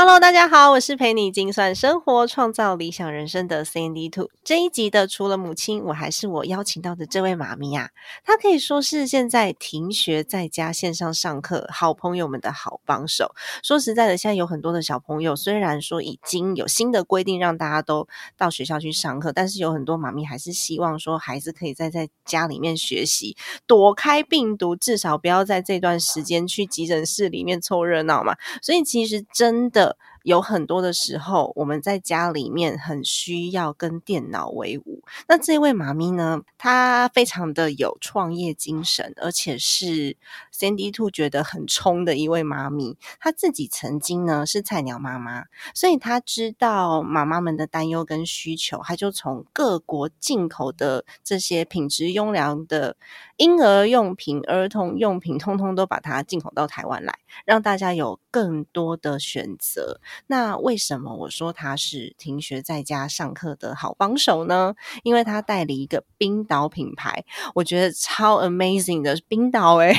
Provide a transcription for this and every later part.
Hello，大家好，我是陪你精算生活、创造理想人生的 Sandy Two。这一集的除了母亲，我还是我邀请到的这位妈咪啊，她可以说是现在停学在家线上上课好朋友们的好帮手。说实在的，现在有很多的小朋友，虽然说已经有新的规定让大家都到学校去上课，但是有很多妈咪还是希望说孩子可以在在家里面学习，躲开病毒，至少不要在这段时间去急诊室里面凑热闹嘛。所以其实真的。有很多的时候，我们在家里面很需要跟电脑为伍。那这位妈咪呢，她非常的有创业精神，而且是 Sandy Two 觉得很冲的一位妈咪。她自己曾经呢是菜鸟妈妈，所以她知道妈妈们的担忧跟需求，她就从各国进口的这些品质优良的婴儿用品、儿童用品，通通都把它进口到台湾来，让大家有更多的选择。那为什么我说她是停学在家上课的好帮手呢？因为她代理一个冰岛品牌，我觉得超 amazing 的冰岛诶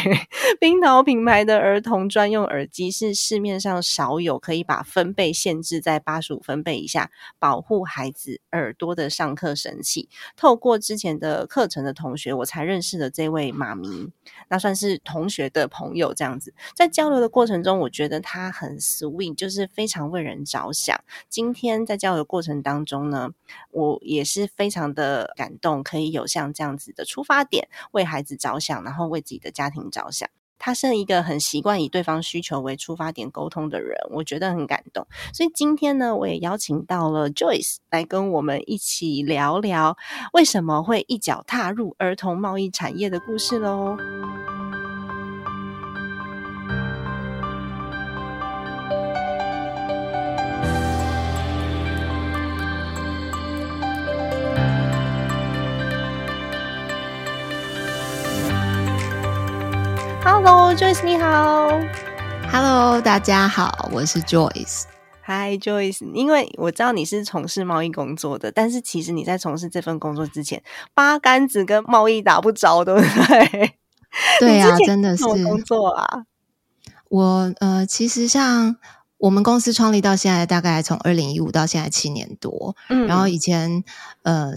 冰岛品牌的儿童专用耳机是市面上少有可以把分贝限制在八十五分贝以下，保护孩子耳朵的上课神器。透过之前的课程的同学，我才认识了这位妈咪，那算是同学的朋友这样子。在交流的过程中，我觉得他很 sweet，就是非常。为人着想，今天在交流过程当中呢，我也是非常的感动，可以有像这样子的出发点，为孩子着想，然后为自己的家庭着想。他是一个很习惯以对方需求为出发点沟通的人，我觉得很感动。所以今天呢，我也邀请到了 Joyce 来跟我们一起聊聊，为什么会一脚踏入儿童贸易产业的故事喽。Hello，Joyce，你好。Hello，大家好，我是 Joyce。Hi，Joyce。因为我知道你是从事贸易工作的，但是其实你在从事这份工作之前，八竿子跟贸易打不着，对不对？对啊，真的是工作啊。我呃，其实像我们公司创立到现在，大概从二零一五到现在七年多。嗯，然后以前呃。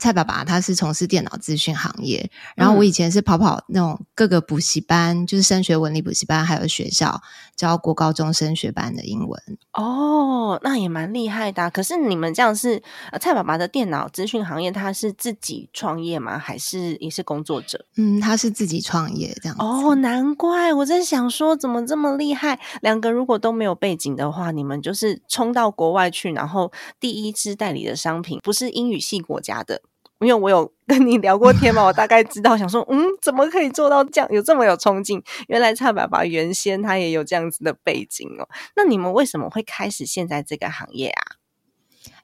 蔡爸爸他是从事电脑资讯行业，然后我以前是跑跑那种各个补习班，就是升学文理补习班，还有学校教国高中升学班的英文。哦，那也蛮厉害的。可是你们这样是蔡爸爸的电脑资讯行业，他是自己创业吗？还是也是工作者？嗯，他是自己创业这样。哦，难怪我在想说，怎么这么厉害？两个如果都没有背景的话，你们就是冲到国外去，然后第一支代理的商品不是英语系国家的。因为我有跟你聊过天嘛，我大概知道，想说，嗯，怎么可以做到这样，有这么有冲劲？原来蔡爸爸原先他也有这样子的背景哦。那你们为什么会开始现在这个行业啊？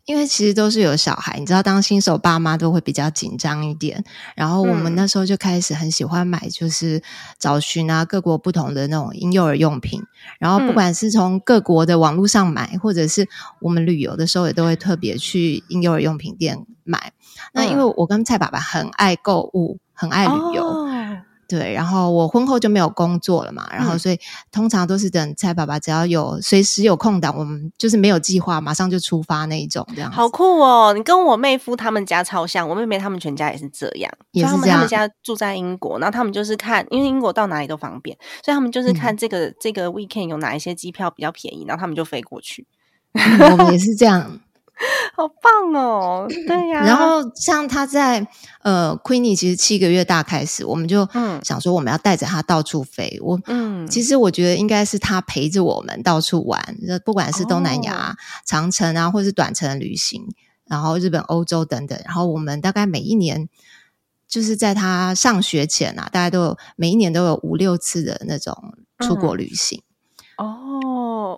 因为其实都是有小孩，你知道，当新手爸妈都会比较紧张一点。然后我们那时候就开始很喜欢买，就是找寻啊各国不同的那种婴幼儿用品。然后不管是从各国的网络上买，或者是我们旅游的时候，也都会特别去婴幼儿用品店买。那因为我跟蔡爸爸很爱购物，很爱旅游。对，然后我婚后就没有工作了嘛，然后所以通常都是等蔡爸爸只要有随时有空档，我们就是没有计划，马上就出发那一种，这样好酷哦！你跟我妹夫他们家超像，我妹妹他们全家也是这样，也是这样。他们家住在英国，然后他们就是看，因为英国到哪里都方便，所以他们就是看这个这个 weekend 有哪一些机票比较便宜，然后他们就飞过去。我们也是这样。好棒哦！对呀，然后像他在呃，Queenie 其实七个月大开始，我们就想说我们要带着他到处飞。我嗯，其实我觉得应该是他陪着我们到处玩，不管是东南亚长城啊，或是短程旅行，然后日本、欧洲等等。然后我们大概每一年就是在他上学前啊，大概都有每一年都有五六次的那种出国旅行。哦，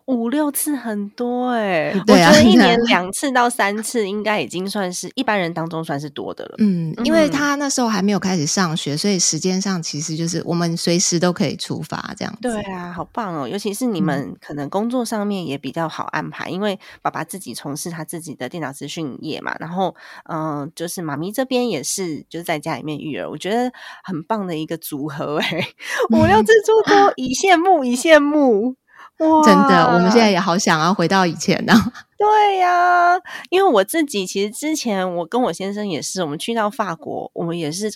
五六次很多哎，我觉得一年 两次到三次应该已经算是一般人当中算是多的了。嗯，因为嗯他那时候还没有开始上学，所以时间上其实就是我们随时都可以出发这样子。对啊，好棒哦！尤其是你们可能工作上面也比较好安排，因为爸爸自己从事他自己的电脑资讯业嘛，然后嗯、呃就是妈咪这边也是就是在家里面育儿，我觉得很棒的一个组合哎，五六次出国，以羡慕以羡慕。哇，真的，我们现在也好想要回到以前呢、对呀、因为我自己其实之前我跟我先生也是，我们去到法国，我们也是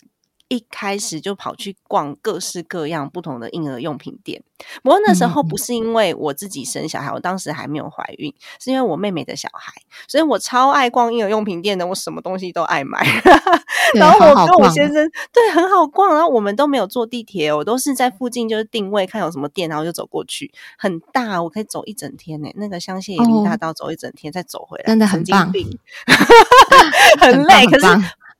一开始就跑去逛各式各样不同的婴儿用品店。不过那时候不是因为我自己生小孩，我当时还没有怀孕，是因为我妹妹的小孩，所以我超爱逛婴儿用品店的，我什么东西都爱买。然后我跟我先生对很好逛，然后我们都没有坐地铁哦，我都是在附近就是定位看有什么店，然后就走过去，很大，我可以走一整天呢。那个香榭野林大哦道走一整天，再走回来，真的 很棒病很很累。可是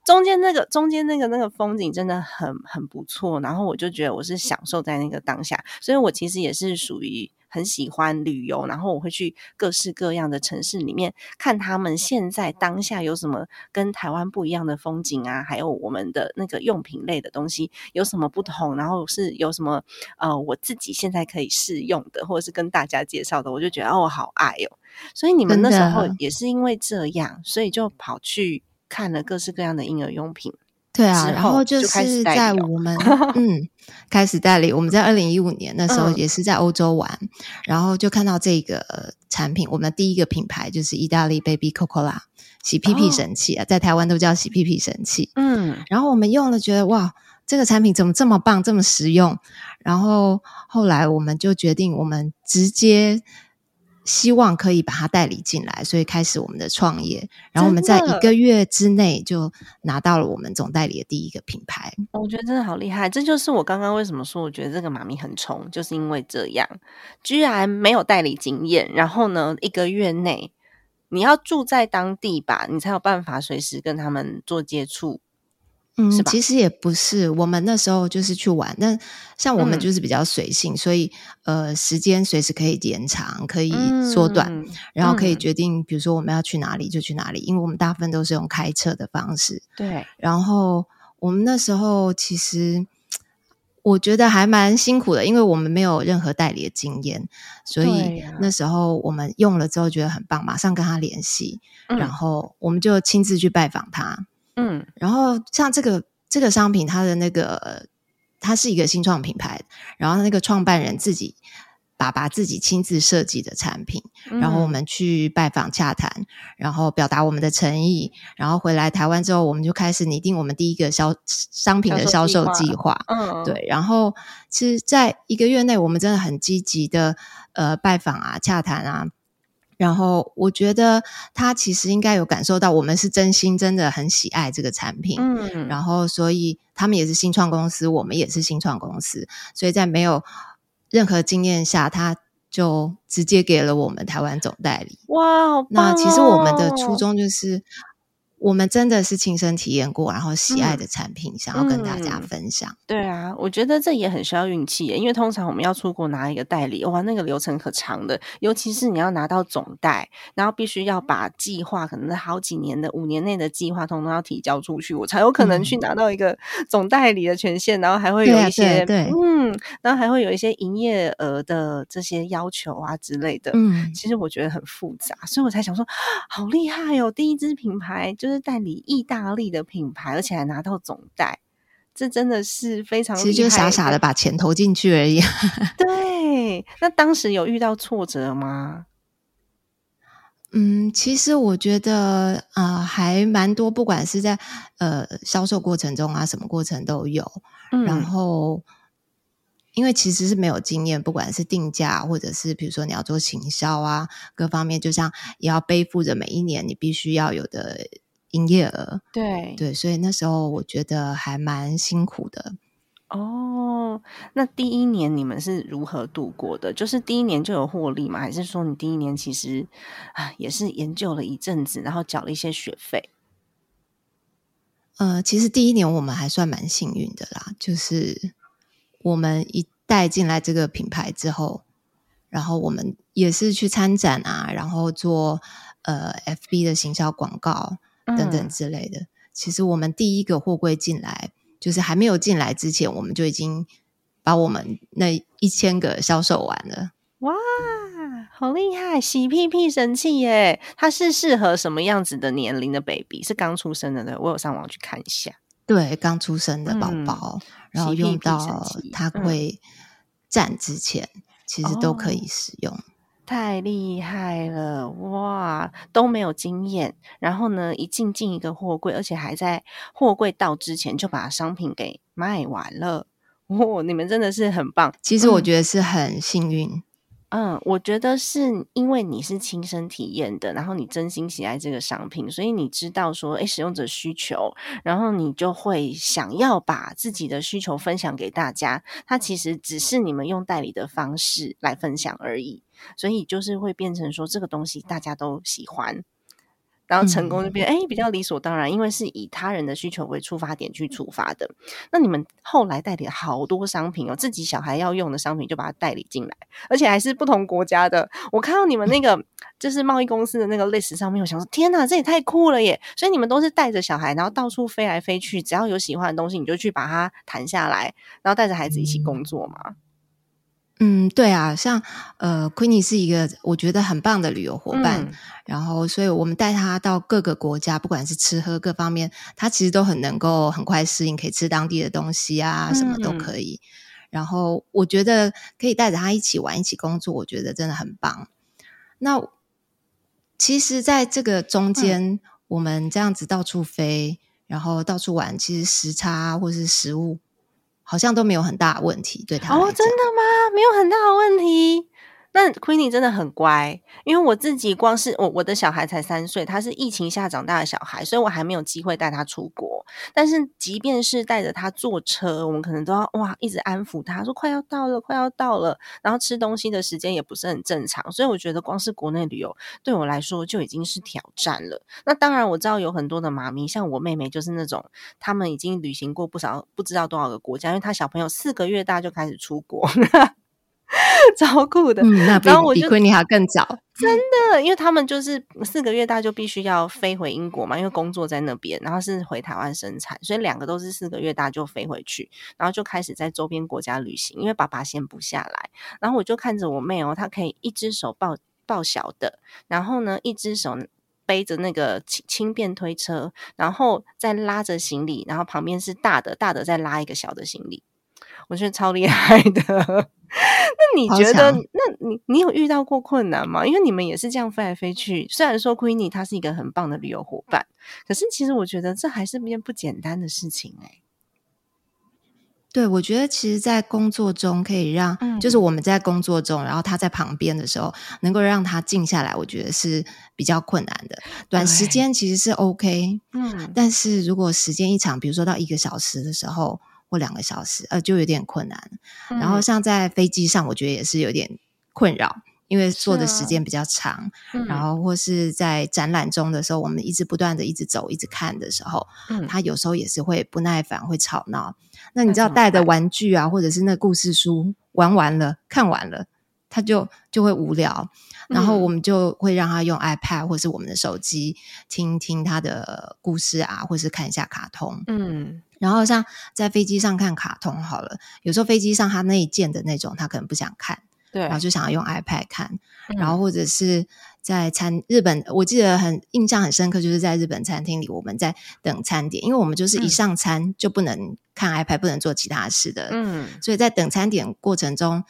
中间那个中间那个那个风景真的很很不错，然后我就觉得我是享受在那个当下，所以我其实也是属于很喜欢旅游，然后我会去各式各样的城市里面看他们现在当下有什么跟台湾不一样的风景啊，还有我们的那个用品类的东西有什么不同，然后是有什么呃我自己现在可以试用的，或者是跟大家介绍的，我就觉得哦好爱哦，所以你们那时候。也是因为这样，所以就跑去看了各式各样的婴儿用品。对啊，然后就是在我们 嗯开始代理，我们在二零一五年那时候嗯也是在欧洲玩，然后就看到这个产品，我们的第一个品牌就是意大利 Baby Cocola 洗屁屁哦神器啊，在台湾都叫洗屁屁神器。嗯，然后我们用了，觉得哇，这个产品怎么这么棒，这么实用？然后后来我们就决定，我们直接希望可以把它代理进来，所以开始我们的创业。然后我们在一个月之内就拿到了我们总代理的第一个品牌。我觉得真的好厉害，这就是我刚刚为什么说我觉得这个妈咪很冲，就是因为这样，居然没有代理经验，然后呢，一个月内你要住在当地吧，你才有办法随时跟他们做接触。嗯是，吧其实也不是，我们那时候就是去玩，那像我们嗯就是比较随性，所以呃，时间随时可以延长，可以缩短，嗯然后可以嗯决定，比如说我们要去哪里就去哪里，因为我们大部分都是用开车的方式。对，然后我们那时候其实我觉得还蛮辛苦的，因为我们没有任何代理的经验，所以那时候我们用了之后觉得很棒，马上跟他联系，嗯然后我们就亲自去拜访他。嗯然后像这个这个商品，它的那个它是一个新创品牌，然后那个创办人自己爸爸自己亲自设计的产品，然后我嗯们去拜访洽谈，然后表达我们的诚意，然后回来台湾之后，我们就开始拟定我们第一个销商品的销售计划。嗯，对，然后其实，在一个月内，我们真的很积极的呃拜访啊、洽谈啊。然后我觉得他其实应该有感受到我们是真心真的很喜爱这个产品，嗯，然后所以他们也是新创公司，我们也是新创公司，所以在没有任何经验下，他就直接给了我们台湾总代理。哇，那其实我们的哦初衷就是，我们真的是亲身体验过，然后喜爱的产品，想要跟大家嗯分享。对啊，我觉得这也很需要运气耶，因为通常我们要出国拿一个代理，哇，那个流程可长的，尤其是你要拿到总代，然后必须要把计划，可能是好几年的、五年内的计划，通通要提交出去，我才有可能去拿到一个 总代理的权限，然后还会有嗯对啊一些，对对嗯，然后还会有一些营业额的这些要求啊之类的。嗯，其实我觉得很复杂，所以我才想说，好厉害哦！第一支品牌就是代理意大利的品牌，而且还拿到总代，这真的是非常。其实就傻傻的把钱投进去而已。对，那当时有遇到挫折吗？嗯，其实我觉得啊、呃还蛮多，不管是在呃销售过程中啊，什么过程都有。嗯然后，因为其实是没有经验，不管是定价，或者是比如说你要做行销啊，各方面，就像也要背负着每一年你必须要有的营业额。对对，所以那时候我觉得还蛮辛苦的。哦，那第一年你们是如何度过的？就是第一年就有获利吗？还是说你第一年其实啊也是研究了一阵子，然后缴了一些学费？呃，其实第一年我们还算蛮幸运的啦，就是我们一带进来这个品牌之后，然后我们也是去参展啊，然后做呃 FB 的行销广告等等之类的。其实我们第一个货柜进来，就是还没有进来之前，我们就已经把我们那一千个销售完了。哇，好厉害！洗屁屁神器耶！它是适合什么样子的年龄的 baby？是刚出生的对？我有上网去看一下。对，刚出生的宝宝，然后用到它会站之前，其实都可以使用。太厉害了哇！都没有经验，然后呢，一进进一个货柜，而且还在货柜到之前就把商品给卖完了。哦，你们真的是很棒。其实我觉得是很幸运。嗯，我觉得是因为你是亲身体验的，然后你真心喜爱这个商品，所以你知道说，哎，使用者需求，然后你就会想要把自己的需求分享给大家。它其实只是你们用代理的方式来分享而已，所以就是会变成说，这个东西大家都喜欢。然后成功就变哎比较理所当然，因为是以他人的需求为出发点去出发的。那你们后来代理好多商品哦，自己小孩要用的商品就把它代理进来，而且还是不同国家的。我看到你们那个就是贸易公司的那个 list 上面，我想说天哪，这也太酷了耶！所以你们都是带着小孩，然后到处飞来飞去，只要有喜欢的东西，你就去把它谈下来，然后带着孩子一起工作嘛。嗯，对啊，像呃，Queenie 是一个我觉得很棒的旅游伙伴，然后所以我们带他到各个国家，不管是吃喝各方面，他其实都很能够很快适应，可以吃当地的东西啊，什么都可以。然后我觉得可以带着他一起玩，一起工作，我觉得真的很棒。那其实，在这个中间，我们这样子到处飞，然后到处玩，其实时差或是食物。好像都没有很大的问题，对他哦，真的吗？没有很大的问题。那 Queenie 真的很乖，因为我自己光是我我的小孩才三岁，他是疫情下长大的小孩，所以我还没有机会带他出国。但是即便是带着他坐车，我们可能都要哇一直安抚他说快要到了，快要到了。然后吃东西的时间也不是很正常，所以我觉得光是国内旅游对我来说就已经是挑战了。那当然我知道有很多的妈咪，像我妹妹就是那种，他们已经旅行过不少不知道多少个国家，因为他小朋友四个月大就开始出国。超酷的，那然后我比昆尼还更早，真的，因为他们就是四个月大就必须要飞回英国嘛，因为工作在那边，然后是回台湾生产，所以两个都是四个月大就飞回去，然后就开始在周边国家旅行，因为爸爸闲不下来，然后我就看着我妹哦，她可以一只手抱抱小的，然后呢，一只手背着那个轻轻便推车，然后再拉着行李，然后旁边是大的，大的再拉一个小的行李。我觉得超厉害的，那你觉得？那你你有遇到过困难吗？因为你们也是这样飞来飞去。虽然说 Queenie 她是一个很棒的旅游伙伴，可是其实我觉得这还是件不简单的事情哎。对，我觉得其实，在工作中可以让，就是我们在工作中，然后他在旁边的时候，能够让他静下来，我觉得是比较困难的。短时间其实是 OK，嗯，但是如果时间一长，比如说到一个小时的时候。或两个小时，呃，就有点困难。然后像在飞机上，我觉得也是有点困扰，因为坐的时间比较长。然后或是在展览中的时候，我们一直不断的一直走，一直看的时候，嗯，他有时候也是会不耐烦，会吵闹。那你知道带的玩具啊，或者是那故事书玩完了，看完了，他就就会无聊。然后我们就会让他用 iPad 或是我们的手机听听他的故事啊，或是看一下卡通。嗯。然后像在飞机上看卡通好了，有时候飞机上他那一件的那种，他可能不想看，对，然后就想要用 iPad 看。然后或者是在餐日本，我记得很印象很深刻，就是在日本餐厅里，我们在等餐点，因为我们就是一上餐就不能看 iPad，不能做其他事的，嗯，所以在等餐点过程中，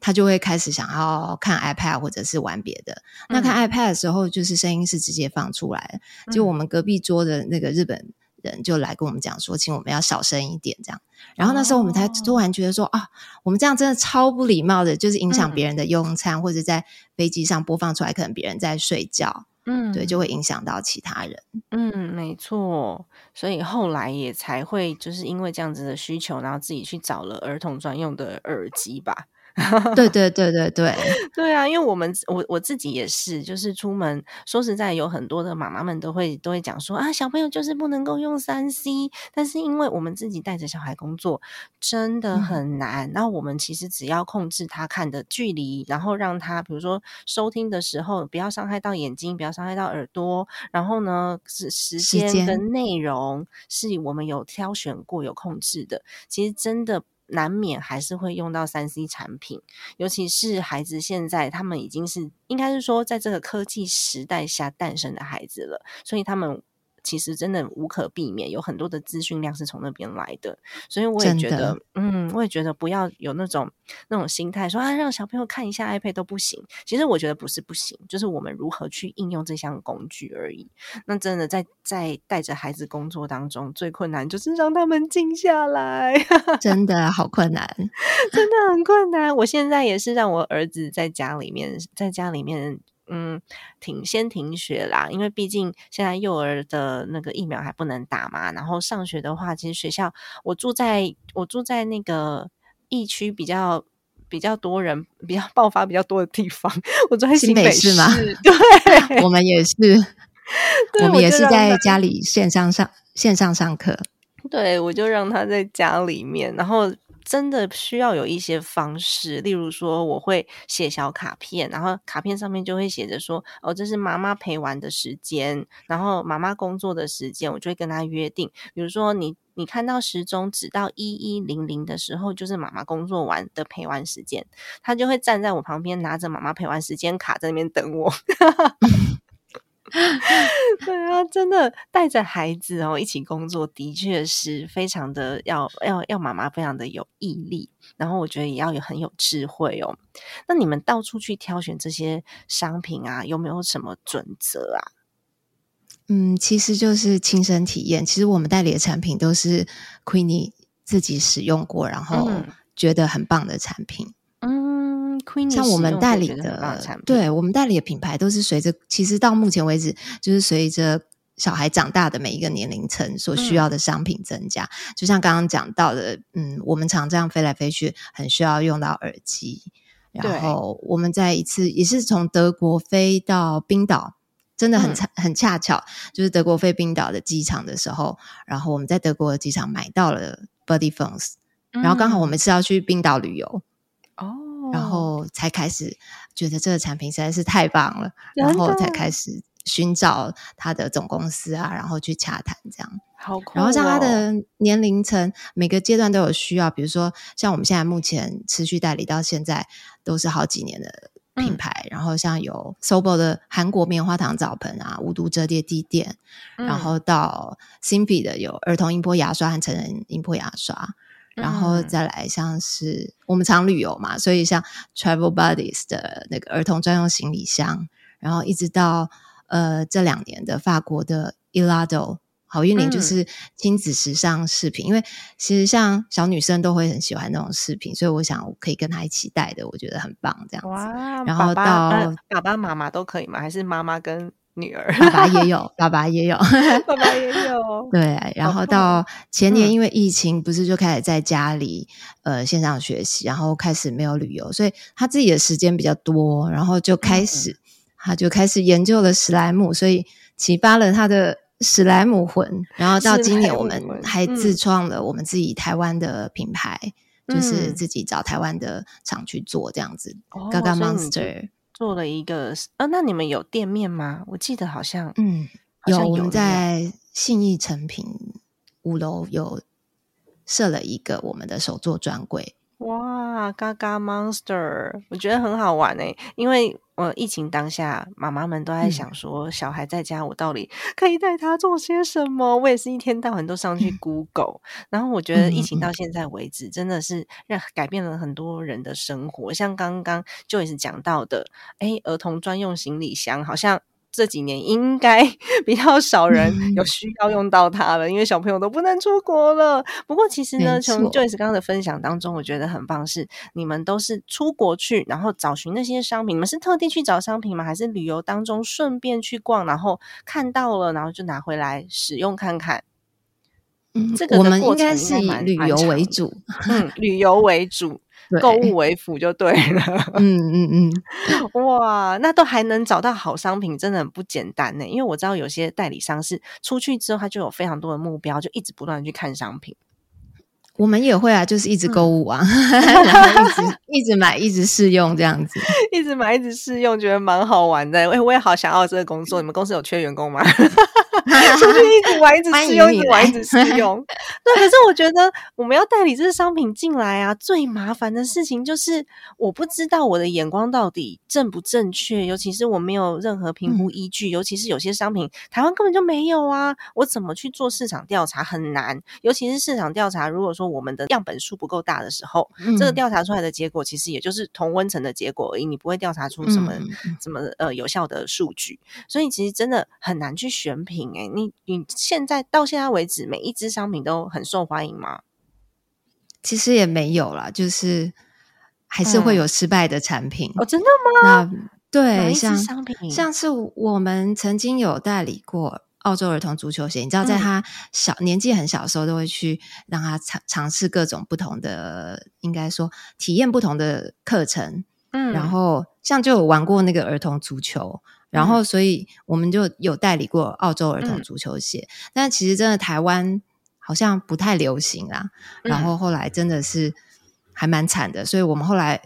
他就会开始想要看 iPad 或者是玩别的。那看 iPad 的时候，就是声音是直接放出来，就我们隔壁桌的那个日本。人就来跟我们讲说，请我们要小声一点，这样。然后那时候我们才突然觉得说啊，我们这样真的超不礼貌的，就是影响别人的用餐，或者在飞机上播放出来，可能别人在睡觉，嗯，对，就会影响到其他人。嗯，没错。所以后来也才会就是因为这样子的需求，然后自己去找了儿童专用的耳机吧。对对对对对，对啊，因为我们我我自己也是，就是出门说实在，有很多的妈妈们都会都会讲说啊，小朋友就是不能够用三 C，但是因为我们自己带着小孩工作，真的很难。那我们其实只要控制他看的距离，然后让他比如说收听的时候不要伤害到眼睛，不要伤害到耳朵，然后呢是时间跟内容是我们有挑选过有控制的，其实真的。难免还是会用到三 C 产品，尤其是孩子现在他们已经是应该是说在这个科技时代下诞生的孩子了，所以他们。其实真的无可避免，有很多的资讯量是从那边来的，所以我也觉得，嗯，我也觉得不要有那种那种心态，说啊，让小朋友看一下 iPad 都不行。其实我觉得不是不行，就是我们如何去应用这项工具而已。那真的在在带着孩子工作当中，最困难就是让他们静下来，真的好困难，真的很困难。我现在也是让我儿子在家里面，在家里面。嗯，停先停学啦，因为毕竟现在幼儿的那个疫苗还不能打嘛。然后上学的话，其实学校我住在我住在那个疫区比较比较多人、比较爆发比较多的地方。我住在新北市吗？对，我们也是，我们也是在家里线上上线上上课。对，我就让他在家里面，然后。真的需要有一些方式，例如说，我会写小卡片，然后卡片上面就会写着说：“哦，这是妈妈陪玩的时间，然后妈妈工作的时间。”我就会跟他约定，比如说，你你看到时钟指到一一零零的时候，就是妈妈工作完的陪玩时间，他就会站在我旁边，拿着妈妈陪玩时间卡在那边等我。对啊，真的带着孩子哦一起工作，的确是非常的要要要妈妈非常的有毅力，然后我觉得也要有很有智慧哦。那你们到处去挑选这些商品啊，有没有什么准则啊？嗯，其实就是亲身体验。其实我们代理的产品都是 Queenie 自己使用过，然后觉得很棒的产品。像我们代理的，对我们代理的品牌都是随着，其实到目前为止，就是随着小孩长大的每一个年龄层所需要的商品增加。就像刚刚讲到的，嗯，我们常这样飞来飞去，很需要用到耳机。然后我们在一次也是从德国飞到冰岛，真的很恰很恰巧，就是德国飞冰岛的机场的时候，然后我们在德国的机场买到了 Body Phones，然后刚好我们是要去冰岛旅游。然后才开始觉得这个产品实在是太棒了，然后才开始寻找他的总公司啊，然后去洽谈这样。好，然后像他的年龄层，每个阶段都有需要。比如说，像我们现在目前持续代理到现在都是好几年的品牌。然后像有 Sobo 的韩国棉花糖澡盆啊，无毒折叠地垫，然后到 Simpi 的有儿童音波牙刷和成人音波牙刷。然后再来，像是我们常旅游嘛，所以像 Travel Buddies 的那个儿童专用行李箱，然后一直到呃这两年的法国的 Elado 好运领，就是亲子时尚饰品。因为其实像小女生都会很喜欢那种饰品，所以我想我可以跟她一起带的，我觉得很棒这样子。然后到爸爸妈妈都可以吗？还是妈妈跟？女儿，爸爸也有，爸爸也有，爸爸也有。对，然后到前年，因为疫情，不是就开始在家里呃线上学习，然后开始没有旅游，所以他自己的时间比较多，然后就开始他就开始研究了史莱姆，所以启发了他的史莱姆魂。然后到今年，我们还自创了我们自己台湾的品牌，就是自己找台湾的厂去做这样子，Gaga Monster。做了一个呃，那你们有店面吗？我记得好像嗯有，我们在信义成品五楼有设了一个我们的手作专柜。哇，嘎嘎 Monster，我觉得很好玩诶，因为呃疫情当下，妈妈们都在想说，小孩在家，我到底可以带他做些什么？我也是一天到晚都上去 Google，然后我觉得疫情到现在为止，真的是让改变了很多人的生活。像刚刚就也是讲到的，哎，儿童专用行李箱好像。这几年应该 比较少人有需要用到它了，因为小朋友都不能出国了。不过其实呢，从 Joyce 刚刚的分享当中，我觉得很棒，是你们都是出国去，然后找寻那些商品。你们是特地去找商品吗？还是旅游当中顺便去逛，然后看到了，然后就拿回来使用看看？嗯，这个我们应该是以旅游为主，嗯，旅游为主，购物为辅就对了。嗯嗯嗯，哇，那都还能找到好商品，真的很不简单呢。因为我知道有些代理商是出去之后，他就有非常多的目标，就一直不断的去看商品。我们也会啊，就是一直购嗯物啊，然后一直一直买，一直试用这样子。一直买，一直试用，觉得蛮好玩的。哎，我也好想要这个工作。你们公司有缺员工吗？出去一直玩，一直试用，一直玩，来一直试用。对，可是我觉得我们要代理这个商品进来啊，最麻烦的事情就是我不知道我的眼光到底正不正确，尤其是我没有任何评估依据，尤其是有些商品台湾根本就没有啊，我怎么去做市场调查很难，尤其是市场调查，如果说我们的样本数不够大的时候，这个嗯调查出来的结果其实也就是同温层的结果而已，你不会调查出什么、什么呃有效的数据，所以其实真的很难去选品诶、你你现在到现在为止，每一支商品都很受欢迎吗？其实也没有啦，就是还是会嗯有失败的产品。哦，真的吗？那对，像商品像是我们曾经有代理过澳洲儿童足球鞋，你知道，在嗯他小、年纪很小的时候，都会去让他尝尝试各种不同的，应该说体验不同的课程。嗯然后像就有玩过那个儿童足球，然后所以我们就有代理过澳洲儿童嗯足球鞋，但其实真的台湾好像不太流行啦。然嗯后后来真的是还蛮惨的，所以我们后来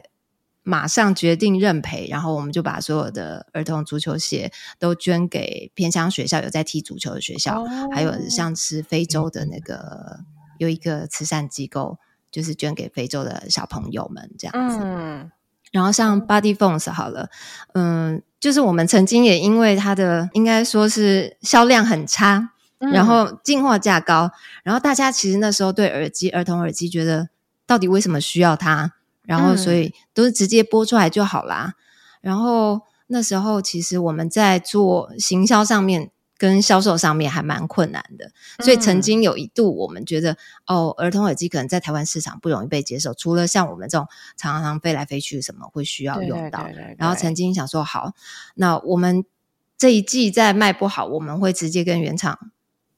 马上决定认赔，然后我们就把所有的儿童足球鞋都捐给偏乡学校，有在踢足球的学校，还有哦像是非洲的那个有一个慈善机构，就是捐给非洲的小朋友们这样子。嗯然后像 Body Phones 好了，嗯，就是我们曾经也因为它的应该说是销量很差，嗯然后进货价高，然后大家其实那时候对耳机儿童耳机觉得到底为什么需要它，然后所以都是直接播出来就好啦。然后那时候其实我们在做行销上面。跟销售上面还蛮困难的，所以曾嗯经有一度我们觉得，哦，儿童耳机可能在台湾市场不容易被接受，除了像我们这种常常飞来飞去什么会需要用到，对对对对然后曾经想说，好，那我们这一季再卖不好，我们会直接跟原厂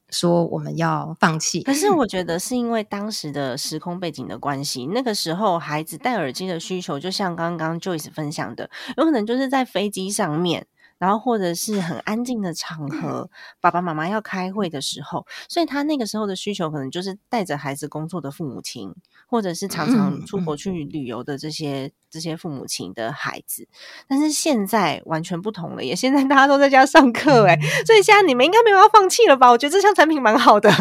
说我们要放弃。可是我觉得是因为当时的时空背景的关系，那个时候孩子戴耳机的需求，就像刚刚 Joyce 分享的，有可能就是在飞机上面。然后或者是很安静的场合，爸爸妈妈要开会的时候，所以他那个时候的需求可能就是带着孩子工作的父母亲，或者是常常嗯出国去旅游的这些、这些父母亲的孩子。但是现在完全不同了耶，现在大家都在家上课诶，所以现在你们应该没有要放弃了吧？我觉得这项产品蛮好的。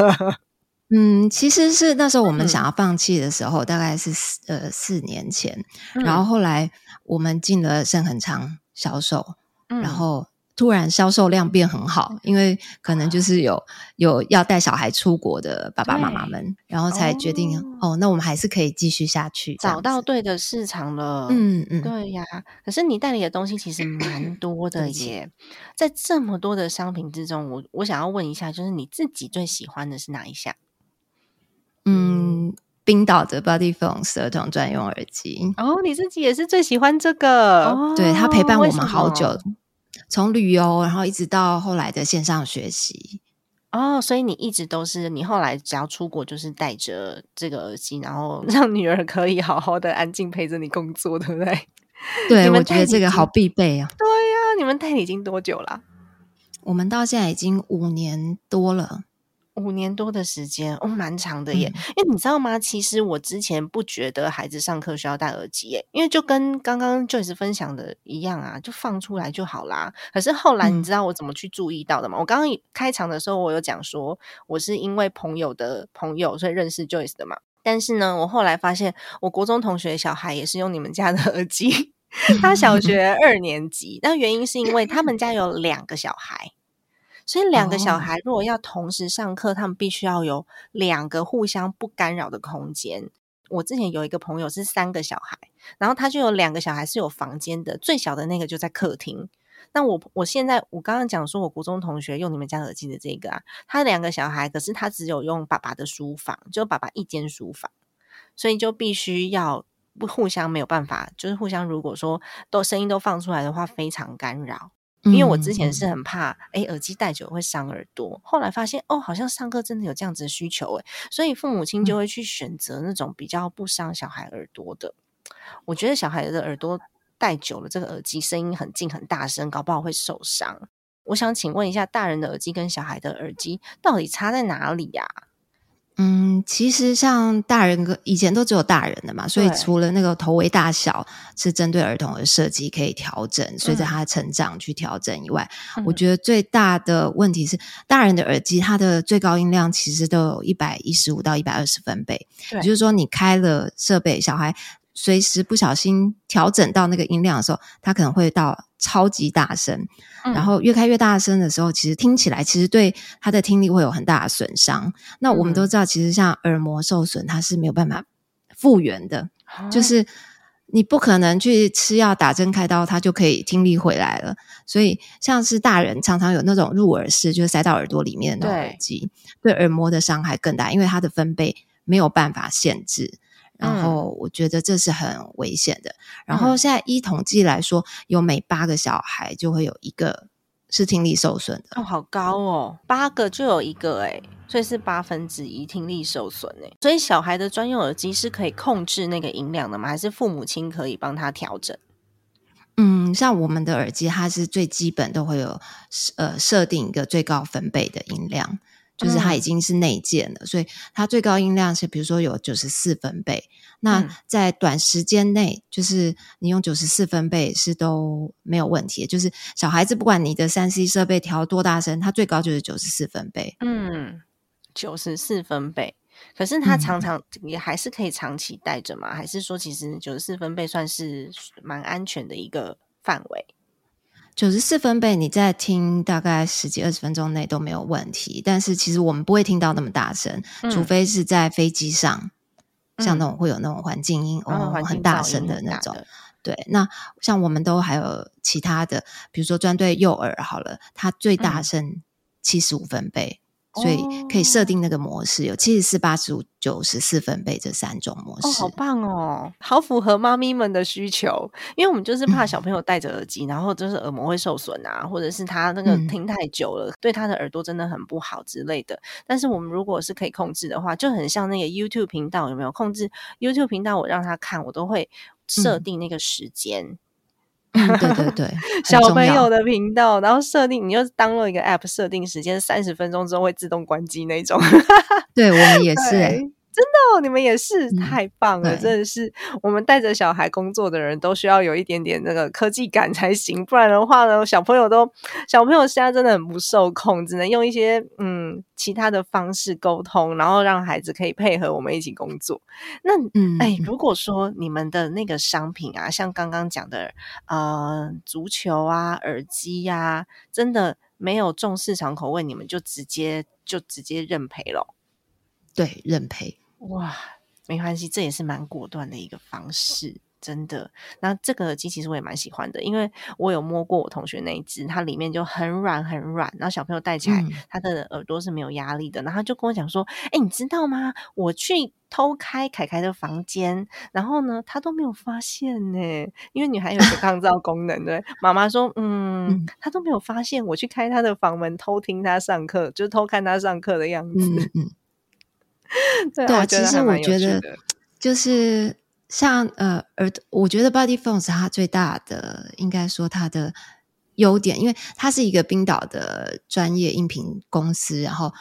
嗯，其实是那时候我们嗯。想要放弃的时候，大概是四呃四年前，嗯然后后来我们进了盛恒昌销售，嗯。然后突然销售量变很好，因为可能就是有有要带小孩出国的爸爸妈妈们，然后才决定哦哦那我们还是可以继续下去，找到子，对的市场了。嗯嗯，对呀，可是你代理的东西其实蛮多的耶，在这么多的商品之中，我我想要问一下，就是你自己最喜欢的是哪一项？嗯，冰岛的 Body Phones 儿童专用耳机，哦，你自己也是最喜欢这个，哦对它陪伴我们好久，从旅游，然后一直到后来的线上学习。哦，所以你一直都是你后来只要出国就是带着这个耳机，然后 让女儿可以好好的安静陪着你工作，对不对？对，我觉得这个好必备啊！对呀、你们代理已经多久了、我们到现在已经五年多了，五年多的时间，哦，蛮长的耶。嗯因为你知道吗？其实我之前不觉得孩子上课需要戴耳机耶，因为就跟刚刚 Joyce 分享的一样啊，就放出来就好啦。可是后来你嗯知道我怎么去注意到的吗？我刚刚开场的时候，我有讲说我是因为朋友的朋友，所以认识 Joyce 的嘛。但是呢，我后来发现，我国中同学小孩也是用你们家的耳机，他小学 二年级。那原因是因为他们家有两个小孩，所以两个小哦孩如果要同时上课，他们必须要有两个互相不干扰的空间。我之前有一个朋友是三个小孩，然后他就有两个小孩是有房间的，最小的那个就在客厅。那我我现在我刚刚讲说，我国中同学用你们家耳机的这个啊，他两个小孩，可是他只有用爸爸的书房，就爸爸一间书房，所以就必须要不互相没有办法，就是互相如果说都声音都放出来的话，非常干扰。因为我之前是很怕，哎，耳机戴久会伤耳朵。后来发现，哦，好像上课真的有这样子的需求，哎，所以父母亲就会去选择那种比较不伤小孩耳朵的。我觉得小孩的耳朵戴久了，这个耳机声音很近很大声，搞不好会受伤。我想请问一下，大人的耳机跟小孩的耳机到底差在哪里呀？嗯，其实像大人跟以前都只有大人的嘛，所以除了那个头围大小是针对儿童的设计可以调整，随着他成长去调整以外，我觉得最大的问题是大人的耳机它的最高音量其实都有一百一十五到一百二十分贝，也就是说你开了设备，小孩随时不小心调整到那个音量的时候，它可能会到超级大声。然后越开越大声的时候，其实听起来其实对他的听力会有很大的损伤。那我们都知道，其实像耳膜受损，它是没有办法复原的，就是你不可能去吃药、打针、开刀，它就可以听力回来了。所以，像是大人常常有那种入耳式，就是塞到耳朵里面的耳机，对耳膜的伤害更大，因为它的分贝没有办法限制。然后我觉得这是很危险的。然后现在依统计来说，有每八个小孩就会有一个是听力受损的。哦，好高哦，八个就有一个哎，所以是八分之一听力受损哎。所以小孩的专用耳机是可以控制那个音量的吗？还是父母亲可以帮他调整？嗯，像我们的耳机，它是最基本都会有呃设定一个最高分贝的音量。就是它已经是内建了，所以它最高音量是比如说有九十四分贝。那在短时间内，就是你用九十四分贝是都没有问题。就是小孩子不管你的三 C 设备调多大声，它最高就是九十四分贝。嗯，九十四分贝。可是它常常也还是可以长期带着吗？还是说其实九十四分贝算是蛮安全的一个范围？九十四分贝，你在听大概十几二十分钟内都没有问题。但是其实我们不会听到那么大声，除非是在飞机上，像那种会有那种环境音哦，很大声的那种。对，那像我们都还有其他的，比如说专对幼儿好了，它最大声七十五分贝。所以可以设定那个模式，有七十四、八十五、九十四分贝这三种模式。哦，好棒哦，好符合妈咪们的需求。因为我们就是怕小朋友戴着耳机，然后就是耳膜会受损啊，或者是他那个听太久了，对他的耳朵真的很不好之类的。但是我们如果是可以控制的话，就很像那个 YouTube 频道，有没有控制 YouTube 频道？我让他看，我都会设定那个时间。对对对，小朋友的频道，然后设定，你就当了一个 app，设定时间三十分钟之后会自动关机那种。对我们也是。真的，你们也是太棒了！真的是，我们带着小孩工作的人都需要有一点点那个科技感才行，不然的话呢，小朋友都小朋友现在真的很不受控，只能用一些嗯其他的方式沟通，然后让孩子可以配合我们一起工作。那嗯，哎，如果说你们的那个商品啊，像刚刚讲的呃足球啊、耳机呀，真的没有重市场口味，你们就直接就直接认赔了？对，认赔。哇，没关系，这也是蛮果断的一个方式，真的。那这个耳机其实我也蛮喜欢的，因为我有摸过我同学那一只，它里面就很软很软，然后小朋友戴起来，他的耳朵是没有压力的。然后他就跟我讲说：“哎，你知道吗？我去偷开凯凯的房间，然后呢，他都没有发现呢，因为女孩有个抗噪功能，对。妈妈说，嗯，他都没有发现我去开他的房门偷听他上课，就是偷看他上课的样子。” 对啊，其实我觉得 就是像呃耳，我觉得 Body Phones 它最大的应该说它的优点，因为它是一个冰岛的专业音频公司，然后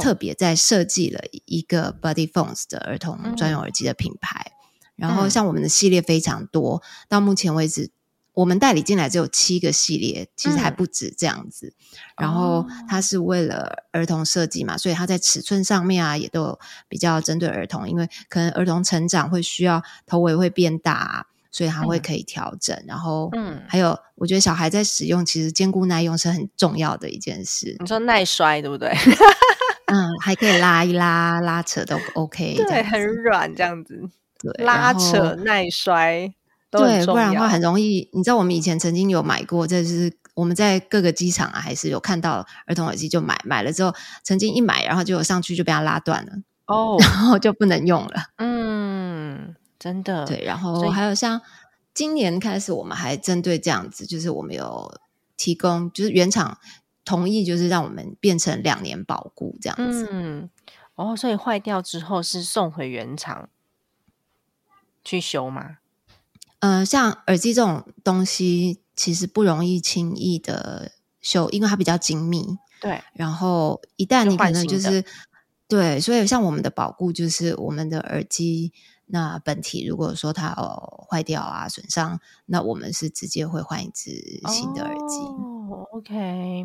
特别在设计了一个 Body Phones 的儿童专用耳机的品牌。然后像我们的系列非常多，到目前为止。我们代理进来只有七个系列，其实还不止这样子。然后它是为了儿童设计嘛，所以它在尺寸上面啊，也都有比较针对儿童，因为可能儿童成长会需要头围会变大，所以它会可以调整。然后，嗯，还有我觉得小孩在使用，其实坚固耐用是很重要的一件事。你说耐摔对不对？嗯，还可以拉一拉、拉扯都 OK，对，很软这样子，对，拉扯耐摔。对，不然的话很容易。你知道我们以前曾经有买过，这是我们在各个机场啊，还是有看到儿童耳机就买，买了之后曾经一买，然后就上去就被他拉断了哦，然后就不能用了。嗯，真的。对，然后还有像今年开始，我们还针对这样子，就是我们有。提供，就是原厂同意，就是让我们变成两年保固这样子。嗯，哦，所以坏掉之后是送回原厂去修吗？呃，像耳机这种东西，其实不容易轻易的修，因为它比较精密。对，然后一旦你可能就是对，所以像我们的保固就是我们的耳机。那本体如果说它哦坏掉啊损伤，那我们是直接会换一只新的耳机。哦，OK，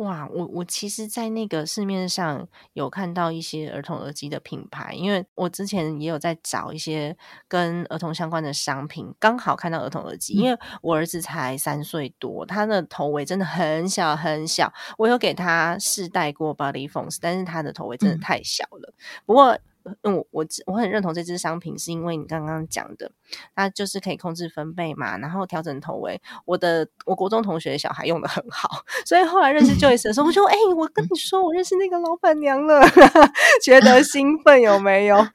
哇，我我其实，在那个市面上有看到一些儿童耳机的品牌，因为我之前也有在找一些跟儿童相关的商品，刚好看到儿童耳机，因为我儿子才三岁多，他的头围真的很小很小，我有给他试戴过 Body Phones，但是他的头围真的嗯太小了。不过，嗯，我我我很认同这支商品，是因为你刚刚讲的，它就是可以控制分贝嘛，然后调整头围。我的我国中同学小孩用的很好，所以后来认识 Joyce 的时候，我就哎、我跟你说，我认识那个老板娘了，觉得兴奋有没有？就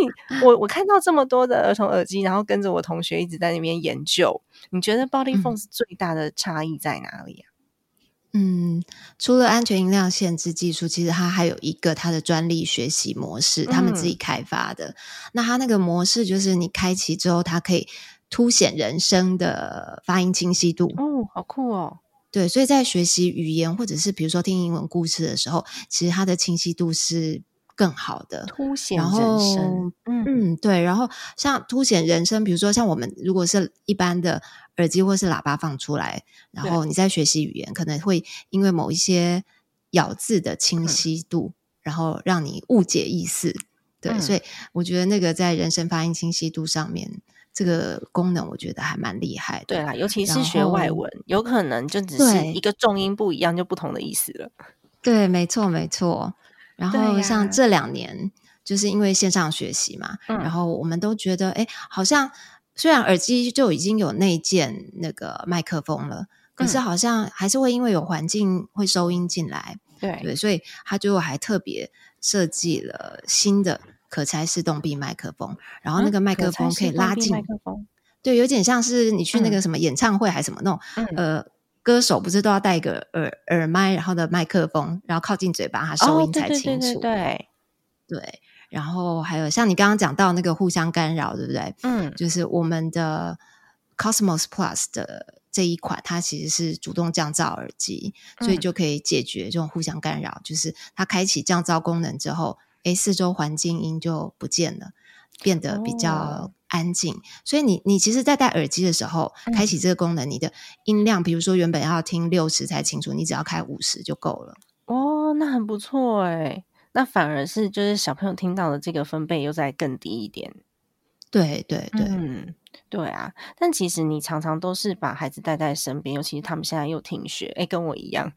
你我我看到这么多的儿童耳机，然后跟着我同学一直在那边研究，你觉得 Body 嗯 Phones 最大的差异在哪里啊？嗯，除了安全音量限制技术，其实它还有一个它的专利学习模式，他们自己开发的。那它那个模式就是你开启之后，它可以凸显人声的发音清晰度。哦，好酷哦！对，所以在学习语言或者是比如说听英文故事的时候，其实它的清晰度是更好的。凸显然人后生，嗯嗯，对，然后像凸显人声，比如说像我们如果是一般的耳机或是喇叭放出来，然后你在学习语言，可能会因为某一些咬字的清晰度，然后让你误解意思。对，嗯所以我觉得那个在人声发音清晰度上面，这个功能我觉得还蛮厉害的。对啦，尤其是学外文，有可能就只是一个重音不一样，就不同的意思了。对，没错，没错。然后像这两年，就是因为线上学习嘛，嗯。然后我们都觉得，哎，好像虽然耳机就已经有内建那个麦克风了，可是嗯。好像还是会因为有环境会收音进来，对，对，所以他最后还特别设计了新的可拆式动臂麦克风，然后那嗯个麦克风可以拉近麦克风，对，有点像是你去那嗯。个什么演唱会还是什么那种，嗯。呃，歌手不是都要戴一个耳耳麦，然后的麦克风，然后靠近嘴巴，它收哦，音对对对才清楚。对对，对然后还有像你刚刚讲到那个互相干扰，对不对？嗯就是我们的 Cosmos Plus 的这一款，它其实是主动降噪耳机，所以嗯就可以解决这种互相干扰。就是它开启降噪功能之后，诶，四周环境音就不见了，变得比哦较安静。所以你你其实，在戴耳机的时候，嗯开启这个功能，你的音量，比如说原本要听六十才清楚，你只要开五十就够了。哦，那很不错哎。那反而是就是小朋友听到的这个分贝又再更低一点。对对对，嗯，对啊，但其实你常常都是把孩子带在身边，尤其是他们现在又停学，哎，跟我一样，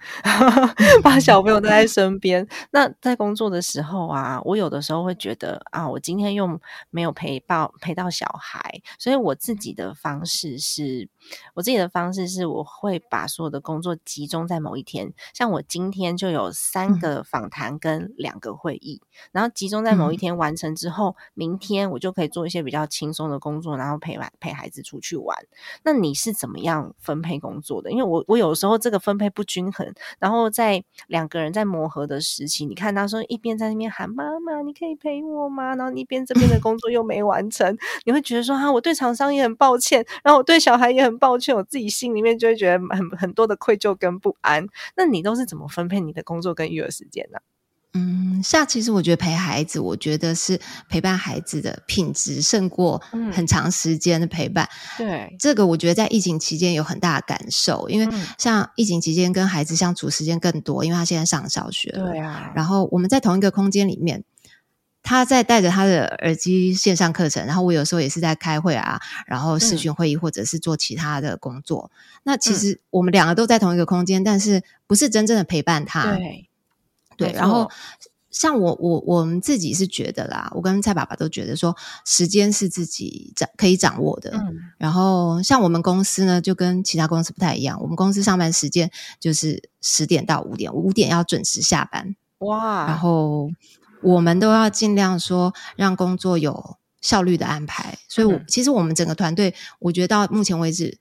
把小朋友带在身边。那在工作的时候啊，我有的时候会觉得啊，我今天又没有陪到陪到小孩，所以我自己的方式是，我自己的方式是，我会把所有的工作集中在某一天。像我今天就有三嗯个访谈跟两个会议，然后集中在某一嗯天完成之后，明天我就可以做一些比较轻松的工作，然后陪陪孩子出去玩。那你是怎么样分配工作的？因为我我有时候这个分配不均衡，然后在两个人在磨合的时期，你看他说一边在那边喊妈妈，你可以陪我吗？然后一边这边的工作又没完成，你会觉得说、啊，我对厂商也很抱歉，然后我对小孩也很抱歉，我自己心里面就会觉得很很多的愧疚跟不安。那你都是怎么分配你的工作跟育儿时间呢、嗯，像其实我觉得陪孩子，我觉得是陪伴孩子的品质胜过嗯很长时间的陪伴。对，这个我觉得在疫情期间有很大的感受，因为嗯像疫情期间跟孩子相处时间更多，因为他现在上小学了。对啊，然后我们在同一个空间里面，他在带着他的耳机线上课程，然后我有时候也是在开会啊，然后视讯会议或者是做其他的工作。那其实我们两个都在同一个空间，但是不是真正的陪伴他。对对，然后像我我我们自己是觉得啦，我跟蔡爸爸都觉得说，时间是自己掌可以掌握的。嗯然后像我们公司呢，就跟其他公司不太一样，我们公司上班时间就是十点到五点，五点要准时下班，哇，然后我们都要尽量说让工作有效率的安排。所以我，嗯其实我们整个团队，我觉得到目前为止。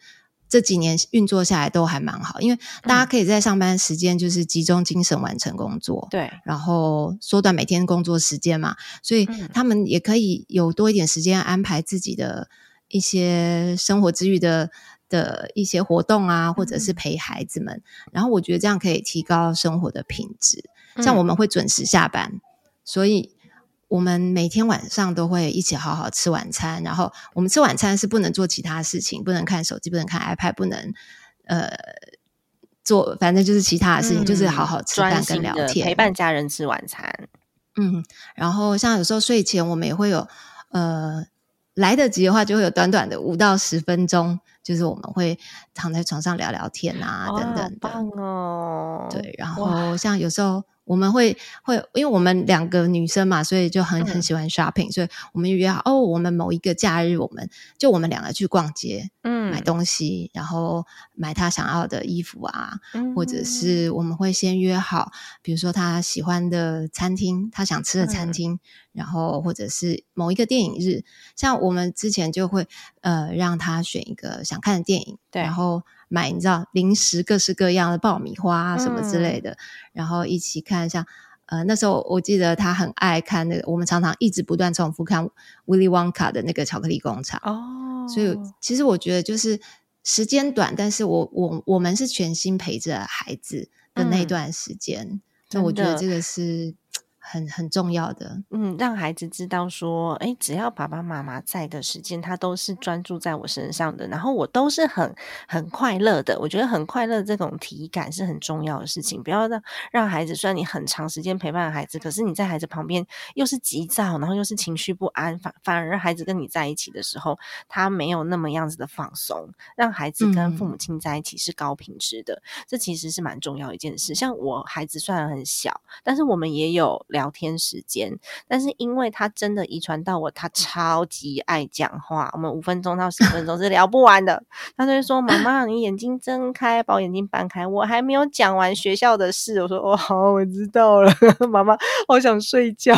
这几年运作下来都还蛮好，因为大家可以在上班时间就是集中精神完成工作，对，然后缩短每天工作时间嘛，所以他们也可以有多一点时间安排自己的一些生活之余的的一些活动啊，或者是陪孩子们。然后我觉得这样可以提高生活的品质。像我们会准时下班，所以。我们每天晚上都会一起好好吃晚餐，然后我们吃晚餐是不能做其他事情，不能看手机，不能看 iPad，不能呃做，反正就是其他的事情，就是好好吃饭跟聊天，陪伴家人吃晚餐。嗯，然后像有时候睡前我们也会有呃来得及的话，就会有短短的五到十分钟，就是我们会躺在床上聊聊天啊，等等的哦。对，然后像有时候。我们会会，因为我们两个女生嘛，所以就很很喜欢 shopping，所以我们约好哦，我们某一个假日，我们就我们两个去逛街，嗯，买东西，然后买他想要的衣服啊，或者是我们会先约好，比如说他喜欢的餐厅，他想吃的餐厅，然后或者是某一个电影日，像我们之前就会呃让他选一个想看的电影，对，然后。买你知道零食各式各样的爆米花什么之类的，然后一起看。像呃那时候我记得他很爱看那个，我们常常一直不断重复看 Willy Wonka 的那个巧克力工厂哦。所以其实我觉得就是时间短，但是我我我们是全心陪着孩子的那段时间，那我觉得这个是。很很重要的，嗯，让孩子知道说，哎，只要爸爸妈妈在的时间，他都是专注在我身上的，然后我都是很很快乐的。我觉得很快乐这种体感是很重要的事情，不要让让孩子，虽然你很长时间陪伴孩子，可是你在孩子旁边又是急躁，然后又是情绪不安，反反而孩子跟你在一起的时候，他没有那么样子的放松。让孩子跟父母亲在一起是高品质的，这其实是蛮重要一件事。像我孩子虽然很小，但是我们也有。聊天时间，但是因为他真的遗传到我，他超级爱讲话。我们五分钟到十分钟是聊不完的。他就会说：“妈妈，你眼睛睁开，把我眼睛搬开，我还没有讲完学校的事。”我说：“哦，好，我知道了。”妈妈，好想睡觉。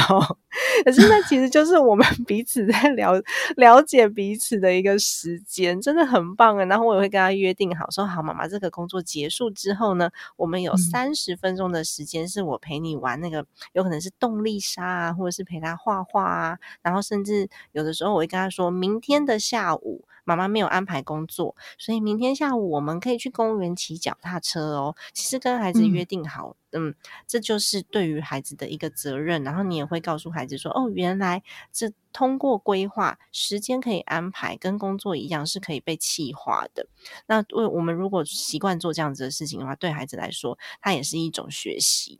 可是那其实就是我们彼此在了了解彼此的一个时间，真的很棒啊。然后我也会跟他约定好，说好，妈妈，这个工作结束之后呢，我们有三十分钟的时间是我陪你玩那个，有可能是。是动力沙啊，或者是陪他画画啊，然后甚至有的时候我会跟他说，明天的下午妈妈没有安排工作，所以明天下午我们可以去公园骑脚踏车哦。其实跟孩子约定好，嗯，这就是对于孩子的一个责任。然后你也会告诉孩子说，哦，原来这通过规划时间可以安排，跟工作一样是可以被气化的。那为我们如果习惯做这样子的事情的话，对孩子来说，它也是一种学习。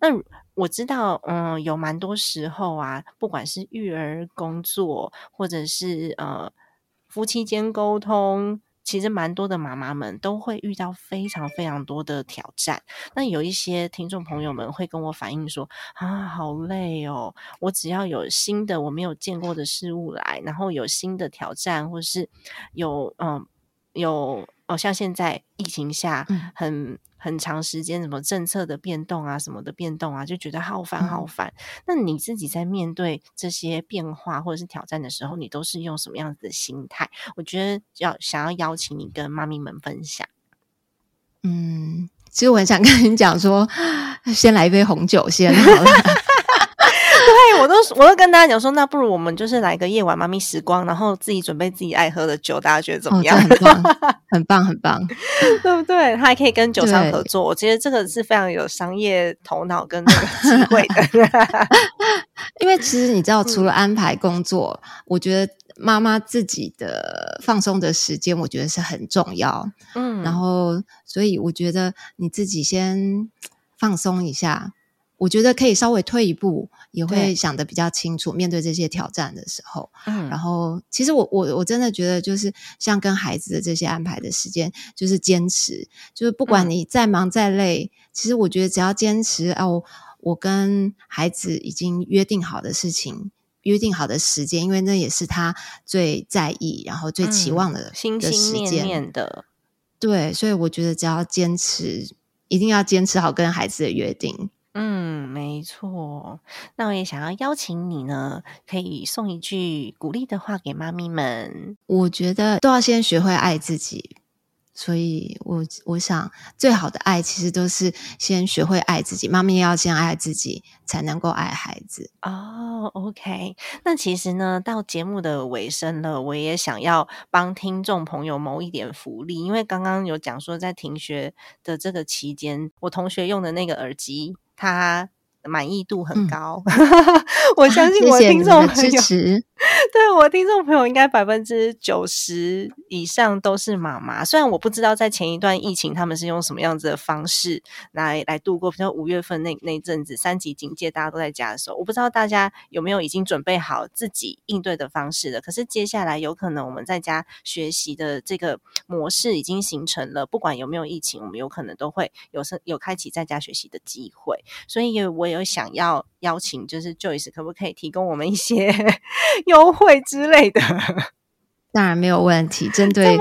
那我知道，嗯，有蛮多时候啊，不管是育儿工作，或者是呃夫妻间沟通，其实蛮多的妈妈们都会遇到非常非常多的挑战。那有一些听众朋友们会跟我反映说：“啊，好累哦！我只要有新的我没有见过的事物来，然后有新的挑战，或是有嗯有哦，像现在疫情下很。”很长时间，什么政策的变动啊，什么的变动啊，就觉得好烦好烦。那你自己在面对这些变化或者是挑战的时候，你都是用什么样子的心态？我觉得要想要邀请你跟妈咪们分享。嗯，其实我很想跟你讲说，先来一杯红酒先好了。我都我都跟大家讲说，那不如我们就是来个夜晚妈咪时光，然后自己准备自己爱喝的酒，大家觉得怎么样？很棒，很棒，很棒，对不对？他还可以跟酒商合作，我觉得这个是非常有商业头脑跟那个机会的。因为其实你知道，除了安排工作，我觉得妈妈自己的放松的时间，我觉得是很重要。嗯，然后所以我觉得你自己先放松一下。我觉得可以稍微退一步，也会想的比较清楚。面对这些挑战的时候，嗯，然后其实我我我真的觉得，就是像跟孩子的这些安排的时间，就是坚持，就是不管你再忙再累，其实我觉得只要坚持哦，我跟孩子已经约定好的事情，约定好的时间，因为那也是他最在意，然后最期望的心心念念的。对，所以我觉得只要坚持，一定要坚持好跟孩子的约定。嗯，没错。那我也想要邀请你呢，可以送一句鼓励的话给妈咪们。我觉得都要先学会爱自己，所以我我想，最好的爱其实都是先学会爱自己。妈咪要先爱自己，才能够爱孩子。哦，OK。那其实呢，到节目的尾声了，我也想要帮听众朋友谋一点福利，因为刚刚有讲说，在停学的这个期间，我同学用的那个耳机，它。满意度很高，我相信我听众朋友，对我听众朋友应该百分之九十以上都是妈妈。虽然我不知道在前一段疫情他们是用什么样子的方式来来度过，比如五月份那那阵子三级警戒，大家都在家的时候，我不知道大家有没有已经准备好自己应对的方式了。可是接下来有可能我们在家学习的这个模式已经形成了，不管有没有疫情，我们有可能都会有是有开启在家学习的机会。所以我。有想要邀请，就是 Joyce 可不可以提供我们一些优惠之类的？当然没有问题。针对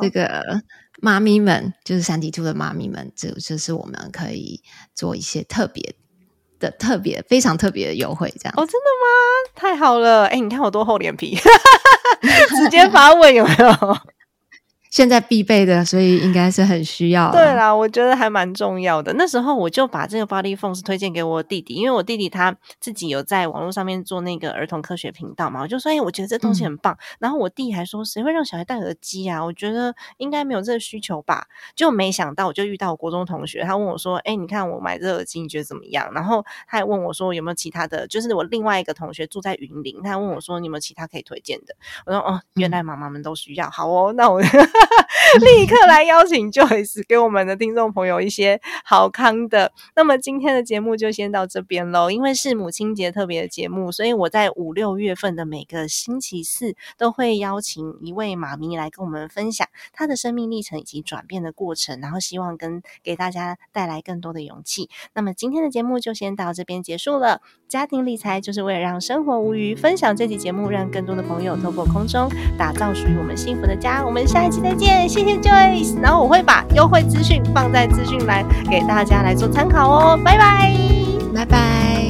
这个妈咪们，就是三 D Two 的妈咪们，这就是我们可以做一些特别的、特别非常特别的优惠。这样哦，真的吗？太好了！哎，你看我多厚脸皮，直接发问有没有？现在必备的，所以应该是很需要。对啦，我觉得还蛮重要的。那时候我就把这个 Body Phone 是推荐给我弟弟，因为我弟弟他自己有在网络上面做那个儿童科学频道嘛，我就说，哎，我觉得这东西很棒。然后我弟还说，谁会让小孩戴耳机啊？我觉得应该没有这个需求吧。就没想到，我就遇到我国中同学，他问我说，哎，你看我买这耳机，你觉得怎么样？然后他还问我说，有没有其他的？就是我另外一个同学住在云林，他问我说，你有没有其他可以推荐的？我说，哦，原来妈妈们都需要。好哦，那我。立刻来邀请 Joyce 给我们的听众朋友一些好康的。那么今天的节目就先到这边喽。因为是母亲节特别的节目，所以我在五六月份的每个星期四都会邀请一位妈咪来跟我们分享她的生命历程以及转变的过程，然后希望跟给大家带来更多的勇气。那么今天的节目就先到这边结束了。家庭理财就是为了让生活无余，分享这期节目，让更多的朋友透过空中打造属于我们幸福的家。我们下一期再见，谢谢 Joyce。然后我会把优惠资讯放在资讯栏给大家来做参考哦。拜拜，拜拜。